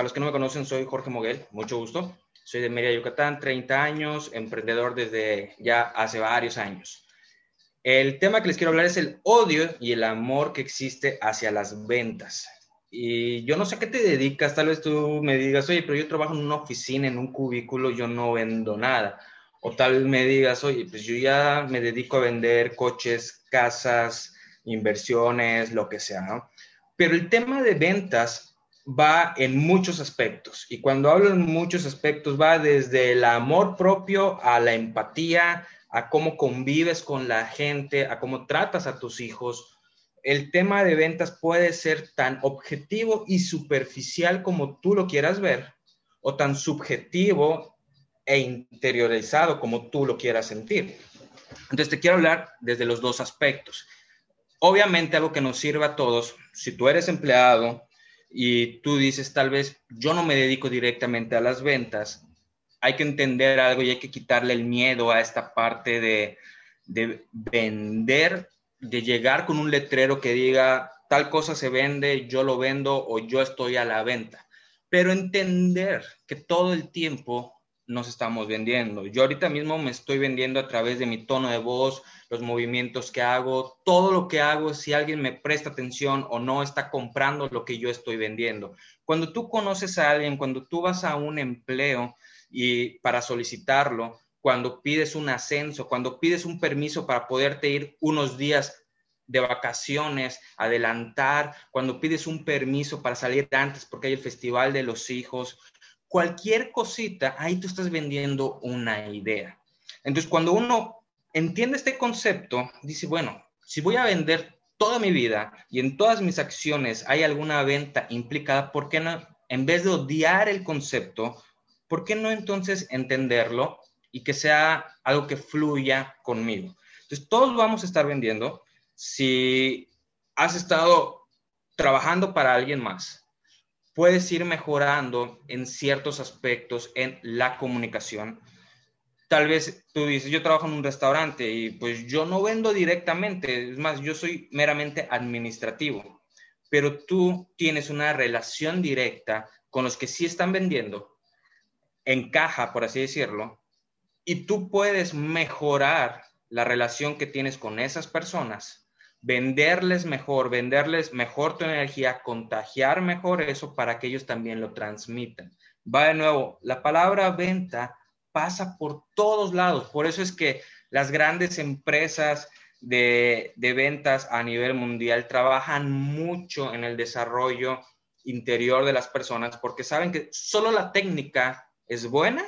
para los que no me conocen, soy Jorge Moguel, mucho gusto. Soy de Mérida, Yucatán, 30 años, emprendedor desde ya hace varios años. El tema que les quiero hablar es el odio y el amor que existe hacia las ventas. Y yo no sé a qué te dedicas, tal vez tú me digas, oye, pero yo trabajo en una oficina, en un cubículo, yo no vendo nada. O tal me digas, oye, pues yo ya me dedico a vender coches, casas, inversiones, lo que sea, ¿no? Pero el tema de ventas va en muchos aspectos. Y cuando hablo en muchos aspectos, va desde el amor propio a la empatía, a cómo convives con la gente, a cómo tratas a tus hijos. El tema de ventas puede ser tan objetivo y superficial como tú lo quieras ver, o tan subjetivo e interiorizado como tú lo quieras sentir. Entonces te quiero hablar desde los dos aspectos. Obviamente algo que nos sirva a todos, si tú eres empleado y tú dices tal vez yo no me dedico directamente a las ventas, hay que entender algo y hay que quitarle el miedo a esta parte de, de vender, de llegar con un letrero que diga tal cosa se vende, yo lo vendo o yo estoy a la venta. Pero entender que todo el tiempo nos estamos vendiendo. Yo ahorita mismo me estoy vendiendo a través de mi tono de voz, los movimientos que hago, todo lo que hago, si alguien me presta atención o no está comprando lo que yo estoy vendiendo. Cuando tú conoces a alguien, cuando tú vas a un empleo, y para solicitarlo, cuando pides un ascenso, cuando pides un permiso para poderte ir unos días de vacaciones, adelantar, cuando pides un permiso para salir antes porque hay el festival de los hijos, cualquier cosita, ahí tú estás vendiendo una idea. Entonces, cuando uno entiende este concepto, dice, bueno, si voy a vender toda mi vida y en todas mis acciones hay alguna venta implicada, ¿por qué no, en vez de odiar el concepto, ¿por qué no entonces entenderlo y que sea algo que fluya conmigo? Entonces, todos vamos a estar vendiendo. Si has estado trabajando para alguien más, puedes ir mejorando en ciertos aspectos en la comunicación. Tal vez tú dices, yo trabajo en un restaurante y pues yo no vendo directamente, es más, yo soy meramente administrativo, pero tú tienes una relación directa con los que sí están vendiendo encaja, por así decirlo, y tú puedes mejorar la relación que tienes con esas personas, venderles mejor, venderles mejor tu energía, contagiar mejor eso para que ellos también lo transmitan. Va de nuevo, la palabra venta pasa por todos lados, por eso es que las grandes empresas de, de ventas a nivel mundial trabajan mucho en el desarrollo interior de las personas porque saben que solo la técnica es buena,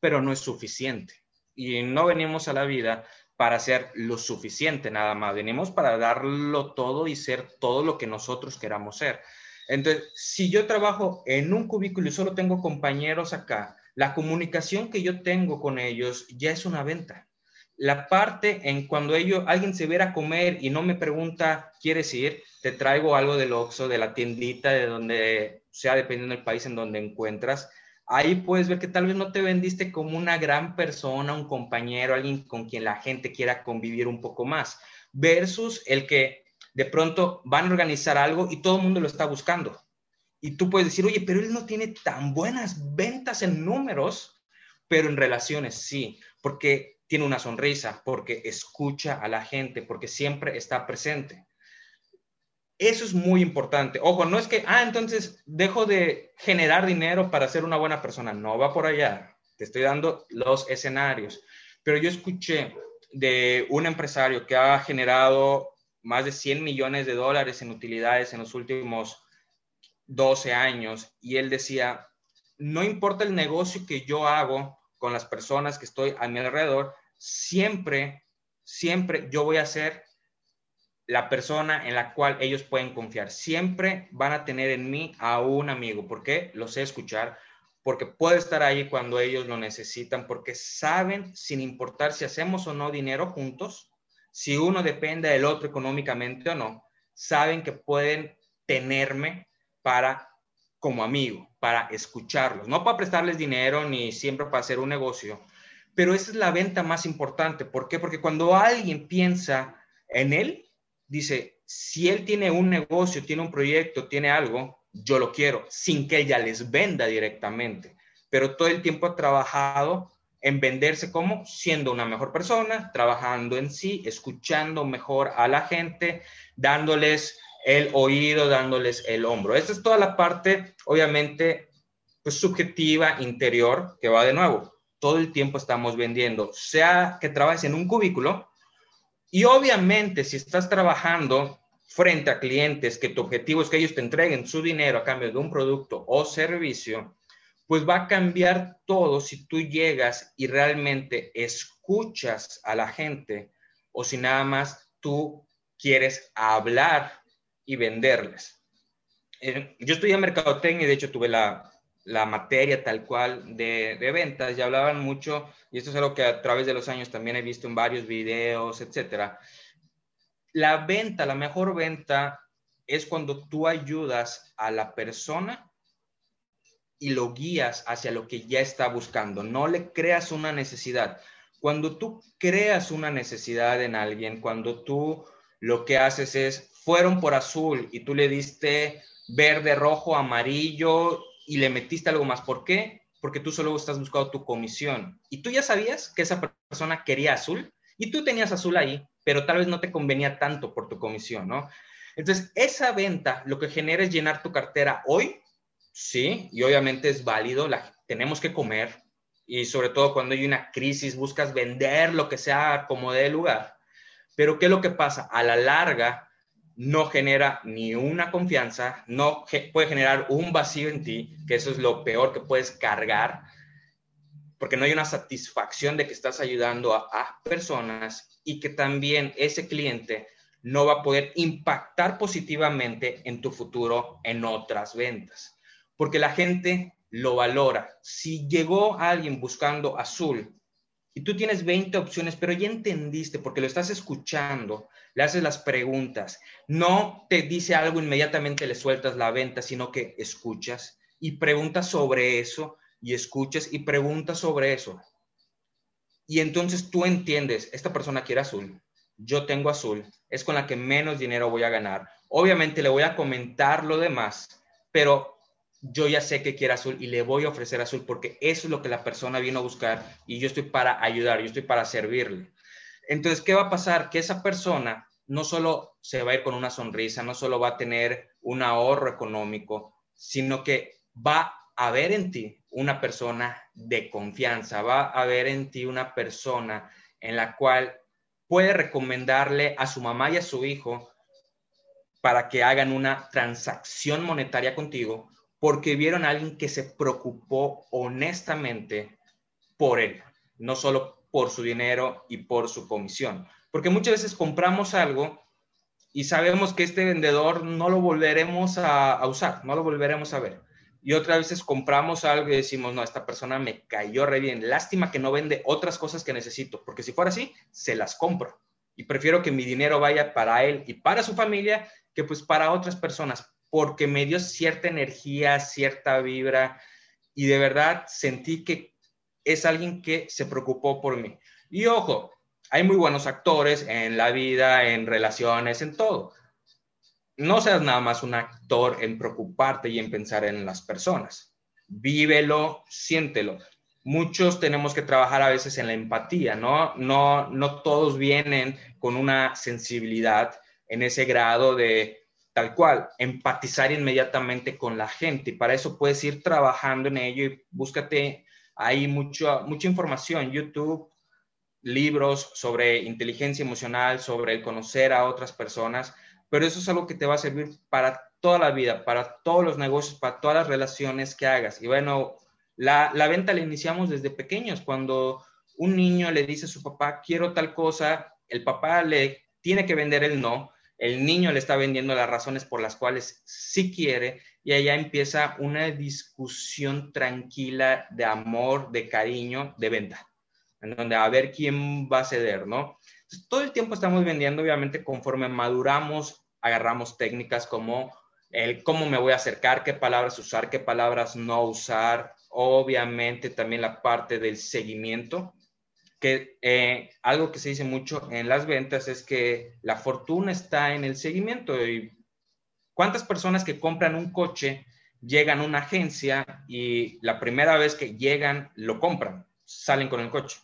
pero no es suficiente. Y no venimos a la vida para ser lo suficiente nada más, venimos para darlo todo y ser todo lo que nosotros queramos ser. Entonces, si yo trabajo en un cubículo y solo tengo compañeros acá, la comunicación que yo tengo con ellos ya es una venta. La parte en cuando ellos, alguien se viera a comer y no me pregunta, ¿quieres ir? Te traigo algo del Oxxo, de la tiendita, de donde sea, dependiendo del país en donde encuentras ahí puedes ver que tal vez no te vendiste como una gran persona, un compañero, alguien con quien la gente quiera convivir un poco más, versus el que de pronto van a organizar algo y todo el mundo lo está buscando. Y tú puedes decir, oye, pero él no tiene tan buenas ventas en números, pero en relaciones sí, porque tiene una sonrisa, porque escucha a la gente, porque siempre está presente. Eso es muy importante. Ojo, no es que, ah, entonces dejo de generar dinero para ser una buena persona. No va por allá. Te estoy dando los escenarios. Pero yo escuché de un empresario que ha generado más de 100 millones de dólares en utilidades en los últimos 12 años y él decía, no importa el negocio que yo hago con las personas que estoy a mi alrededor, siempre, siempre yo voy a ser la persona en la cual ellos pueden confiar. Siempre van a tener en mí a un amigo. ¿Por qué? Lo sé escuchar. Porque puede estar ahí cuando ellos lo necesitan. Porque saben, sin importar si hacemos o no dinero juntos, si uno depende del otro económicamente o no, saben que pueden tenerme para como amigo, para escucharlos. No para prestarles dinero ni siempre para hacer un negocio. Pero esa es la venta más importante. ¿Por qué? Porque cuando alguien piensa en él, dice, si él tiene un negocio, tiene un proyecto, tiene algo, yo lo quiero, sin que ella les venda directamente. Pero todo el tiempo ha trabajado en venderse como siendo una mejor persona, trabajando en sí, escuchando mejor a la gente, dándoles el oído, dándoles el hombro. Esta es toda la parte, obviamente, pues subjetiva, interior, que va de nuevo. Todo el tiempo estamos vendiendo, sea que trabajes en un cubículo, y obviamente si estás trabajando frente a clientes que tu objetivo es que ellos te entreguen su dinero a cambio de un producto o servicio, pues va a cambiar todo si tú llegas y realmente escuchas a la gente o si nada más tú quieres hablar y venderles. Eh, yo estudié mercadotecnia y de hecho tuve la, materia tal cual de, de, ventas y hablaban mucho, y esto es algo que a través de los años también he visto en varios videos, etcétera, la venta, la mejor venta es cuando tú ayudas a la persona y lo guías hacia lo que ya está buscando. No le creas una necesidad. Cuando tú creas una necesidad en alguien, cuando tú lo que haces es, fueron por azul y tú le diste verde, rojo, amarillo y le metiste algo más. ¿Por qué? Porque tú solo estás buscando tu comisión. Y tú ya sabías que esa persona quería azul y tú tenías azul ahí pero tal vez no te convenía tanto por tu comisión, ¿no? Entonces, esa venta lo que genera es llenar tu cartera hoy, sí, y obviamente es válido, la, tenemos que comer, y sobre todo cuando hay una crisis, buscas vender lo que sea como de lugar. Pero ¿qué es lo que pasa? A la larga, no genera ni una confianza, no puede generar un vacío en ti, que eso es lo peor que puedes cargar, porque no hay una satisfacción de que estás ayudando a, personas y que también ese cliente no va a poder impactar positivamente en tu futuro en otras ventas, porque la gente lo valora. Si llegó alguien buscando azul y tú tienes 20 opciones, pero ya entendiste porque lo estás escuchando, le haces las preguntas, no te dice algo inmediatamente le sueltas la venta, sino que escuchas y preguntas sobre eso y escuchas y preguntas sobre eso. Y entonces tú entiendes, esta persona quiere azul, yo tengo azul, es con la que menos dinero voy a ganar. Obviamente le voy a comentar lo demás, pero yo ya sé que quiere azul y le voy a ofrecer azul porque eso es lo que la persona vino a buscar y yo estoy para ayudar, yo estoy para servirle. Entonces, ¿qué va a pasar? Que esa persona no solo se va a ir con una sonrisa, no solo va a tener un ahorro económico, sino que va a ver en ti una persona de confianza, va a ver en ti una persona en la cual puede recomendarle a su mamá y a su hijo para que hagan una transacción monetaria contigo porque vieron a alguien que se preocupó honestamente por él, no solo por su dinero y por su comisión. Porque muchas veces compramos algo y sabemos que este vendedor no lo volveremos a, usar, no lo volveremos a ver y otras veces compramos algo y decimos, no, esta persona me cayó re bien. Lástima que no vende otras cosas que necesito, porque si fuera así, se las compro. Y prefiero que mi dinero vaya para él y para su familia que pues para otras personas, porque me dio cierta energía, cierta vibra y de verdad sentí que es alguien que se preocupó por mí. Y ojo, hay muy buenos actores en la vida, en relaciones, en todo no seas nada más un actor en preocuparte y en pensar en las personas. Vívelo, siéntelo. Muchos tenemos que trabajar a veces en la empatía, ¿no? No, no todos vienen con una sensibilidad en ese grado de tal cual, empatizar inmediatamente con la gente. Y para eso puedes ir trabajando en ello y búscate ahí mucho, mucha información, YouTube, libros sobre inteligencia emocional, sobre el conocer a otras personas pero eso es algo que te va a servir para toda la vida, para todos los negocios, para todas las relaciones que hagas. Y bueno, la, venta la iniciamos desde pequeños, cuando un niño le dice a su papá, quiero tal cosa, el papá le tiene que vender el no, el niño le está vendiendo las razones por las cuales sí quiere y allá empieza una discusión tranquila de amor, de cariño, de venta, en donde a ver quién va a ceder, ¿no? todo el tiempo estamos vendiendo, obviamente, conforme maduramos, agarramos técnicas como el cómo me voy a acercar, qué palabras usar, qué palabras no usar, obviamente también la parte del seguimiento, que eh, algo que se dice mucho en las ventas es que la fortuna está en el seguimiento y ¿Cuántas personas que compran un coche llegan a una agencia y la primera vez que llegan lo compran, salen con el coche?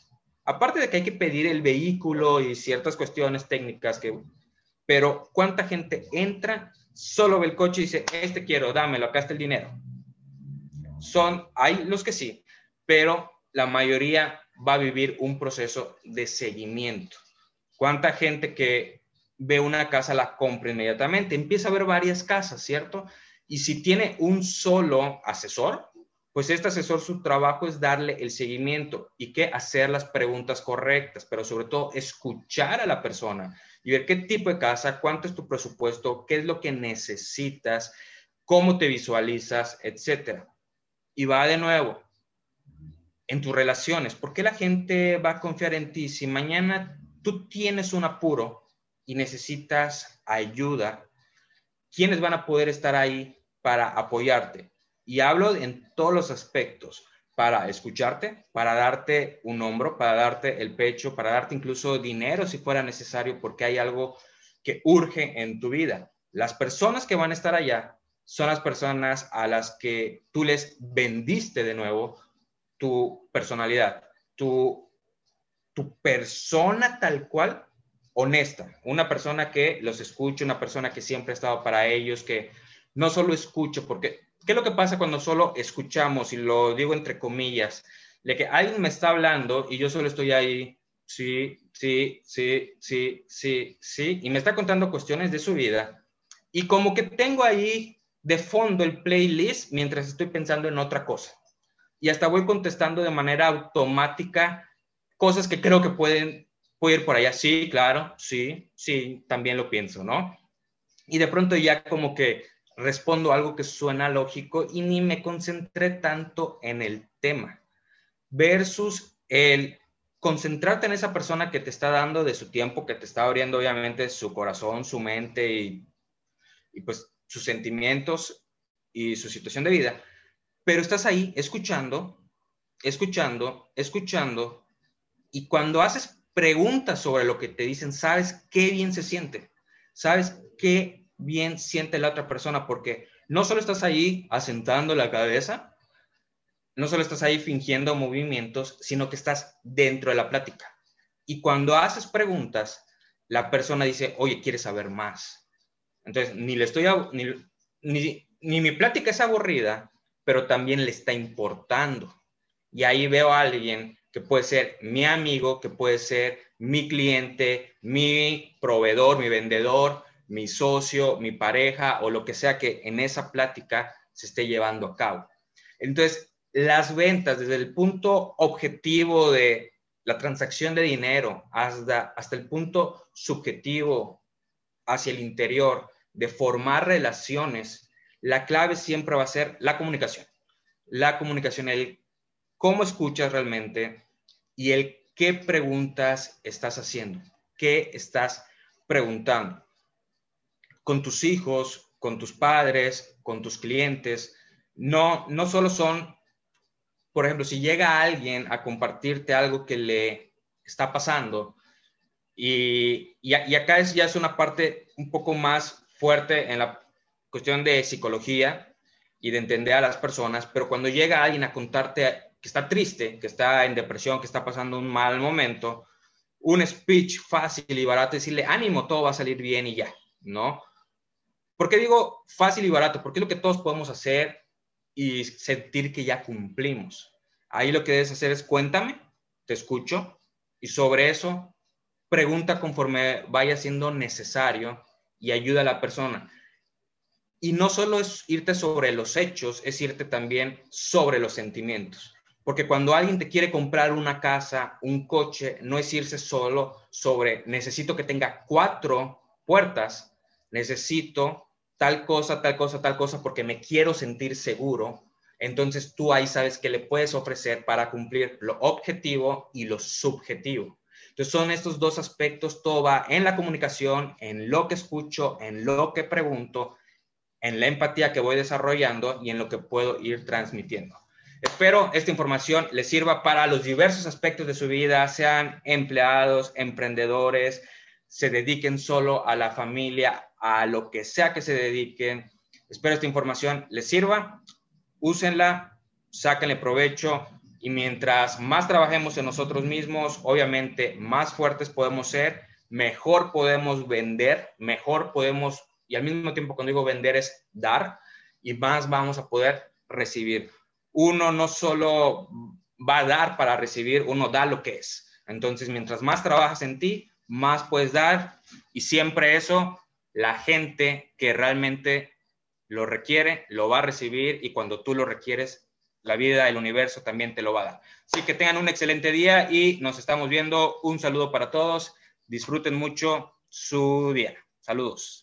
Aparte de que hay que pedir el vehículo y ciertas cuestiones técnicas que pero ¿cuánta gente entra, solo ve el coche y dice, este quiero, dámelo, acá está el dinero? Son, hay los que sí, pero la mayoría va a vivir un proceso de seguimiento. ¿Cuánta gente que ve una casa la compra inmediatamente? Empieza a ver varias casas, ¿cierto? Y si tiene un solo asesor, pues este asesor su trabajo es darle el seguimiento y que hacer las preguntas correctas, pero sobre todo escuchar a la persona y ver qué tipo de casa, cuánto es tu presupuesto, qué es lo que necesitas, cómo te visualizas, etcétera. Y va de nuevo en tus relaciones. ¿Por qué la gente va a confiar en ti si mañana tú tienes un apuro y necesitas ayuda? ¿Quiénes van a poder estar ahí para apoyarte? Y hablo en todos los aspectos para escucharte, para darte un hombro, para darte el pecho, para darte incluso dinero si fuera necesario, porque hay algo que urge en tu vida. Las personas que van a estar allá son las personas a las que tú les vendiste de nuevo tu personalidad, tu, tu persona tal cual, honesta, una persona que los escuche, una persona que siempre ha estado para ellos, que no solo escucho, porque ¿Qué es lo que pasa cuando solo escuchamos, y lo digo entre comillas, de que alguien me está hablando y yo solo estoy ahí, sí, sí, sí, sí, sí, sí, y me está contando cuestiones de su vida, y como que tengo ahí de fondo el playlist mientras estoy pensando en otra cosa. Y hasta voy contestando de manera automática cosas que creo que pueden, pueden ir por allá. Sí, claro, sí, sí, también lo pienso, ¿no? Y de pronto ya como que respondo algo que suena lógico y ni me concentré tanto en el tema, versus el concentrarte en esa persona que te está dando de su tiempo, que te está abriendo obviamente su corazón, su mente y, y pues sus sentimientos y su situación de vida, pero estás ahí escuchando, escuchando, escuchando, y cuando haces preguntas sobre lo que te dicen, sabes qué bien se siente, sabes qué bien siente la otra persona, porque no solo estás ahí asentando la cabeza, no solo estás ahí fingiendo movimientos, sino que estás dentro de la plática. Y cuando haces preguntas, la persona dice, oye, ¿quieres saber más? Entonces, ni le estoy, ni, ni, ni mi plática es aburrida, pero también le está importando. Y ahí veo a alguien que puede ser mi amigo, que puede ser mi cliente, mi proveedor, mi vendedor, mi socio, mi pareja o lo que sea que en esa plática se esté llevando a cabo. Entonces, las ventas desde el punto objetivo de la transacción de dinero hasta, hasta el punto subjetivo hacia el interior de formar relaciones, la clave siempre va a ser la comunicación. La comunicación, el cómo escuchas realmente y el qué preguntas estás haciendo, qué estás preguntando con tus hijos, con tus padres, con tus clientes. No, no solo son, por ejemplo, si llega alguien a compartirte algo que le está pasando, y, y, acá es, ya es una parte un poco más fuerte en la cuestión de psicología y de entender a las personas, pero cuando llega alguien a contarte que está triste, que está en depresión, que está pasando un mal momento, un speech fácil y barato, decirle, ánimo, todo va a salir bien y ya, ¿no? ¿Por qué digo fácil y barato? Porque es lo que todos podemos hacer y sentir que ya cumplimos. Ahí lo que debes hacer es cuéntame, te escucho y sobre eso pregunta conforme vaya siendo necesario y ayuda a la persona. Y no solo es irte sobre los hechos, es irte también sobre los sentimientos. Porque cuando alguien te quiere comprar una casa, un coche, no es irse solo sobre necesito que tenga cuatro puertas, necesito tal cosa, tal cosa, tal cosa, porque me quiero sentir seguro, entonces tú ahí sabes que le puedes ofrecer para cumplir lo objetivo y lo subjetivo. Entonces son estos dos aspectos, todo va en la comunicación, en lo que escucho, en lo que pregunto, en la empatía que voy desarrollando y en lo que puedo ir transmitiendo. Espero esta información les sirva para los diversos aspectos de su vida, sean empleados, emprendedores, se dediquen solo a la familia, a lo que sea que se dediquen. Espero esta información les sirva, úsenla, sáquenle provecho y mientras más trabajemos en nosotros mismos, obviamente más fuertes podemos ser, mejor podemos vender, mejor podemos, y al mismo tiempo cuando digo vender es dar, y más vamos a poder recibir. Uno no solo va a dar para recibir, uno da lo que es. Entonces, mientras más trabajas en ti, más puedes dar, y siempre eso, la gente que realmente lo requiere, lo va a recibir, y cuando tú lo requieres, la vida, el universo también te lo va a dar. Así que tengan un excelente día y nos estamos viendo. Un saludo para todos. Disfruten mucho su día. Saludos.